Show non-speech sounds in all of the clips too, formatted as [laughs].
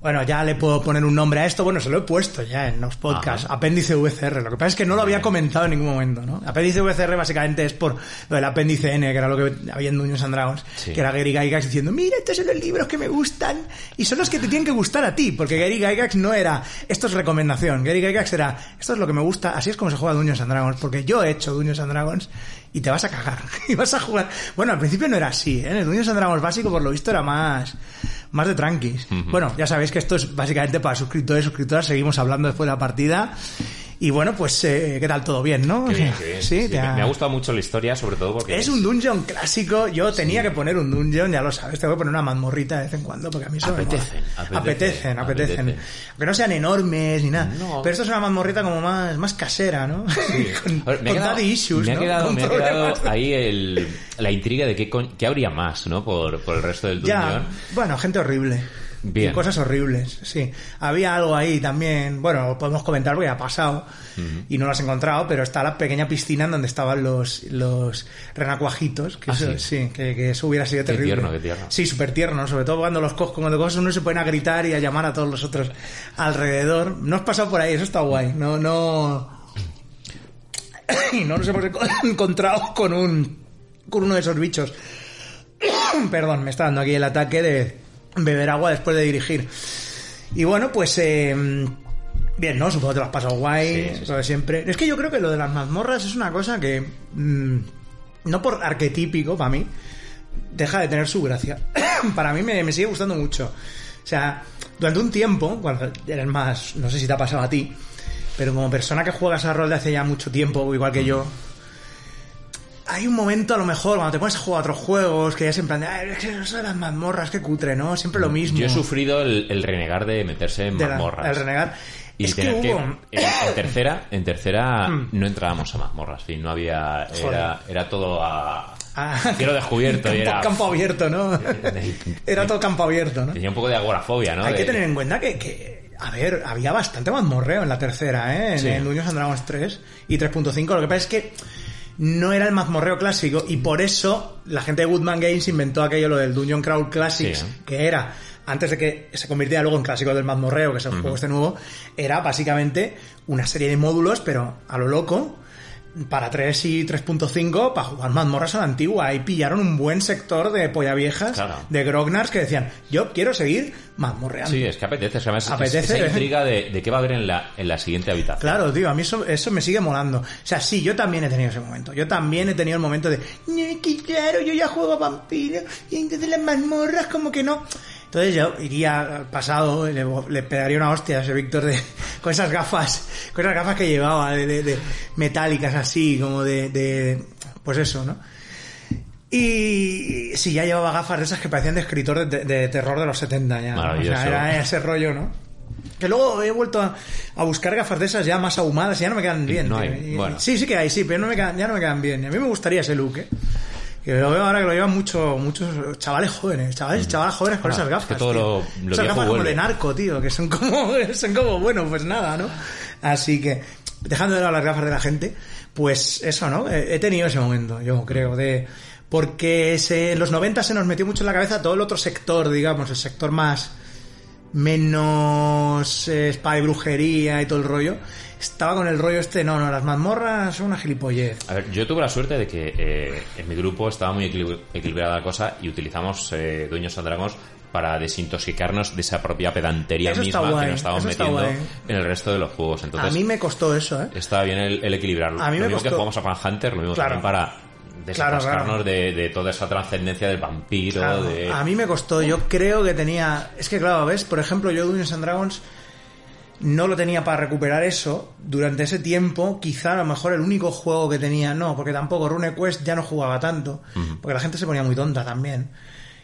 Bueno, ya le puedo poner un nombre a esto. Bueno, se lo he puesto ya en los podcasts. Apéndice VCR. Lo que pasa es que no lo había comentado en ningún momento, ¿no? Apéndice VCR básicamente es por lo del apéndice N, que era lo que había en Dungeons and Dragons, que era Gary Gygax diciendo, mira, estos son los libros que me gustan y son los que te tienen que gustar a ti, porque Gary Gygax no era, esto es recomendación, Gary Gygax era, esto es lo que me gusta, así es como se juega Dungeons and Dragons, porque yo he hecho Dungeons and Dragons y te vas a cagar. [laughs] y vas a jugar. Bueno, al principio no era así, ¿eh? En el Dungeons and Dragons básico, por lo visto, era más, más de tranquis. Bueno, ya sabéis que esto es básicamente para suscriptores y suscriptoras. Seguimos hablando después de la partida. Y bueno, pues, eh, ¿qué tal? ¿Todo bien, no? Qué bien, [laughs] qué bien. Sí, Sí, me, ha- me ha gustado mucho la historia, sobre todo porque Es un dungeon clásico. Yo tenía que poner un dungeon, ya lo sabes. Te voy a poner una mazmorrita de vez en cuando, porque a mí eso me Apetecen, mola. apetecen, apetecen, apetecen. apetecen. Aunque no sean enormes ni nada. No. Pero esto es una mazmorrita como más, más casera, ¿no? [laughs] con A ver, me ha con quedado, daddy issues, me ha quedado, Con me ha quedado ahí el, la intriga de qué, con- qué habría más, ¿no? Por, por el resto del Ya, dungeon. bueno, gente horrible. Bien. Y cosas horribles, sí. Había algo ahí también, bueno, lo podemos comentar porque ha pasado y no lo has encontrado, pero está la pequeña piscina en donde estaban los, los renacuajitos, que Ah, eso, sí. sí, que, que eso hubiera sido Qué terrible. tierno, qué tierno. Sí, súper tierno, sobre todo cuando los coges, cuando coges uno se pueden a gritar y a llamar a todos los otros alrededor. No has pasado por ahí, eso está guay. No, no. [coughs] Y no nos hemos enco- [coughs] encontrado con un con uno de esos bichos. [coughs] Perdón, me está dando aquí el ataque de beber agua después de dirigir. Y bueno, pues eh, bien, ¿no? Supongo que te lo has pasado guay, Sí, sí, lo de siempre. Es que yo creo que lo de las mazmorras es una cosa que mm, no por arquetípico para mí deja de tener su gracia. [coughs] para mí me, me sigue gustando mucho. O sea, durante un tiempo, cuando eres más, no sé si te ha pasado a ti, pero como persona que juegas a rol de hace ya mucho tiempo, igual que yo, hay un momento a lo mejor cuando te pones a jugar a otros juegos que ya es en plan de, "Ay, es que eso de las mazmorras, qué cutre, ¿no? Siempre lo mismo. Yo he sufrido el, el renegar de meterse en de la- mazmorras. el renegar. Y es que tener que, hubo... en, en tercera, en tercera Hmm. no entrábamos a mazmorras, fin, no había, era, era todo a Ah, cielo descubierto y campo, [laughs] era campo abierto, ¿no? [laughs] Era todo campo abierto, ¿no? tenía un poco de agorafobia, ¿no? Hay que tener en cuenta que, que, a ver, había bastante mazmorreo en la tercera, ¿eh? En, Sí. en Dungeons and Dragons 3 y 3.5. Lo que pasa es que no era el mazmorreo clásico y por eso la gente de Woodman Games inventó aquello, lo del Dungeon Crawl Classics, Sí, ¿eh? que era, antes de que se convirtiera luego en clásico del mazmorreo, que es el juego este nuevo, era básicamente una serie de módulos, pero a lo loco, para 3 y 3.5 para jugar mazmorras a la antigua. Ahí pillaron un buen sector de polla viejas, Claro. de grognards que decían, yo quiero seguir mazmorreando. Sí, es que apetece, o sea, es- es- Apetece, esa ¿eh? intriga de, de qué va a haber en la, en la siguiente habitación. Claro, tío, a mí eso, eso me sigue molando. O sea, sí, yo también he tenido ese momento. Yo también he tenido el momento de, claro, yo ya juego a vampiro y entonces las mazmorras como que no. Entonces yo iría al pasado, le, le pegaría una hostia a ese Víctor de, [laughs] con esas gafas, con esas gafas que llevaba de, de- de metálicas así, como de, de, pues eso, ¿no? Y sí, ya llevaba gafas de esas que parecían de escritor de, de terror de los 70 ya. ¿no? O Maravilloso. sea, era ese rollo, ¿no? Que luego he vuelto a, a buscar gafas de esas ya más ahumadas y ya no me quedan bien. No tío. hay, Y- bueno. Sí, sí que hay, sí, pero no me quedan- ya no me quedan bien. A mí me gustaría ese look, ¿eh? Que lo veo ahora que lo llevan mucho, muchos chavales jóvenes, chavales, chavales jóvenes con Ah, esas es gafas. que todo tío. lo- lo esas gafas como de narco, tío, que son como, [laughs] son como, bueno, pues nada, ¿no? Así que, dejando de lado las gafas de la gente, pues eso, ¿no? He he tenido ese momento, yo creo, de, porque se, en los 90 se nos metió mucho en la cabeza todo el otro sector, digamos, el sector más, menos eh, spa y brujería y todo el rollo. Estaba con el rollo este, no, no, las mazmorras son una gilipollez. A ver, yo tuve la suerte de que eh, en mi grupo estaba muy equilib- equilibrada la cosa y utilizamos eh, Dueños and Dragons para desintoxicarnos de esa propia pedantería Eso está misma guay, que nos está metiendo en el resto de los juegos. Entonces, a mí me costó eso, ¿eh? estaba bien el, el equilibrarlo. A mí lo me mismo que costó- jugamos a Fan Hunter, lo mismo Claro. también para desatascarnos claro. De, de toda esa trascendencia del vampiro, Claro, de... A mí me costó, yo creo que tenía... Es que claro, ¿ves? Por ejemplo, yo Dungeons and Dragons no lo tenía para recuperar eso. Durante ese tiempo, quizá a lo mejor el único juego que tenía, no, porque tampoco RuneQuest ya no jugaba tanto, porque la gente se ponía muy tonta también.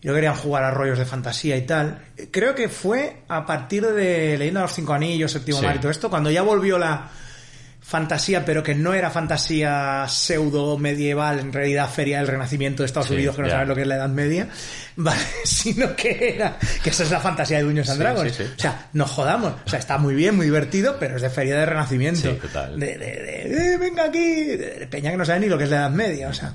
Y no querían jugar a rollos de fantasía y tal. Creo que fue a partir de Leyenda de los Cinco Anillos, Séptimo Sí. Mar y todo esto, cuando ya volvió la fantasía, pero que no era fantasía pseudo medieval, en realidad feria del renacimiento de Estados Sí, Unidos, que no sabes lo que es la Edad Media, [laughs] ¿vale? sino que era, que esa es la fantasía de Dungeons and Sí, Dragons. sí, sí. O sea, no jodamos, o sea, está muy bien, muy divertido, pero es de feria de renacimiento. Sí, total. De, de, de, "Eh, venga aquí, de, de peña que no sabe ni lo que es la Edad Media, o sea.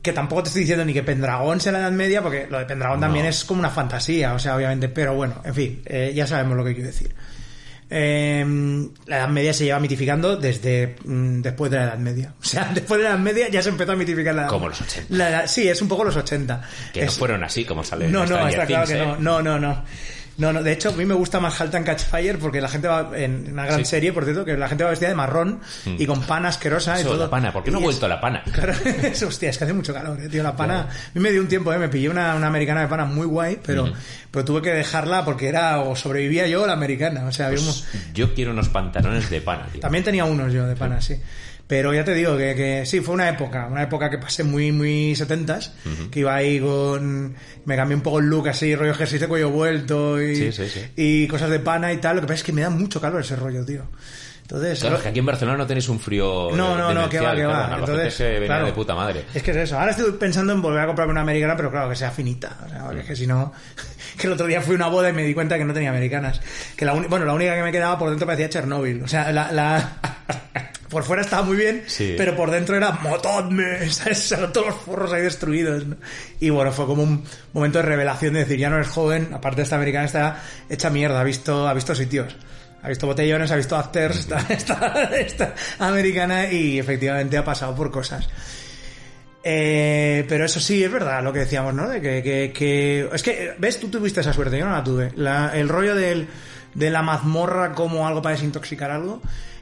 Que tampoco te estoy diciendo ni que Pendragón sea la Edad Media, porque lo de Pendragón también es como una fantasía, o sea, obviamente, pero bueno, en fin, eh, ya sabemos lo que quiero decir. Eh, la Edad Media se lleva mitificando desde mm, después de la Edad Media. [laughs] O sea, después de la Edad Media ya se empezó a mitificar la Edad Como los 80. la edad- sí, es un poco los 80. Que no fueron así como sale no, no, está claro que ¿eh? no. No, no, no. No, no, de hecho, a mí me gusta más Halt and Catch Fire porque la gente va en una gran Sí. serie, por cierto, que la gente va vestida de marrón y con pana asquerosa y Eso, todo. la pana, ¿por qué no Y es- vuelto la pana? Claro, [laughs] es, hostia, es que hace mucho calor, eh, tío. La pana. A mí me dio un tiempo, eh. Me pillé una, una americana de pana muy guay, pero, pero tuve que dejarla porque era o sobrevivía yo o la americana. O sea, había un- Pues yo quiero unos pantalones de pana, tío. también tenía unos yo de pana, sí. Pero ya te digo que, que sí, fue una época, una época que pasé muy, muy setentas, que iba ahí con... Me cambié un poco el look así, rollo de cuello vuelto y, Sí, sí, sí. y cosas de pana y tal. Lo que pasa es que me da mucho calor ese rollo, tío. Entonces... Claro, es que aquí en Barcelona no tenéis un frío. No, no, no, que va, que va. Entonces, se venía claro. de puta madre. Es que es eso. Ahora estoy pensando en volver a comprarme una americana, pero claro, que sea finita. O sea, porque es que si no... [laughs] Que el otro día fui a una boda y me di cuenta que no tenía americanas. Que la uni- bueno, la única que me quedaba por dentro parecía Chernóbil. O sea, la... la- Por fuera estaba muy bien, Sí. pero por dentro era motadme, [laughs] ¿sabes? Todos los forros ahí destruidos. ¿no? Y bueno, fue como un momento de revelación de decir, ya no eres joven, aparte esta americana está hecha mierda, ha visto, ha visto sitios. Ha visto botellones, ha visto afters, [laughs] esta americana y efectivamente ha pasado por cosas. Eh, pero eso sí, es verdad lo que decíamos, ¿no? De que, que, que- Es que, ¿ves? Tú tuviste esa suerte, yo no la tuve. La- el rollo del, de la mazmorra como algo para desintoxicar algo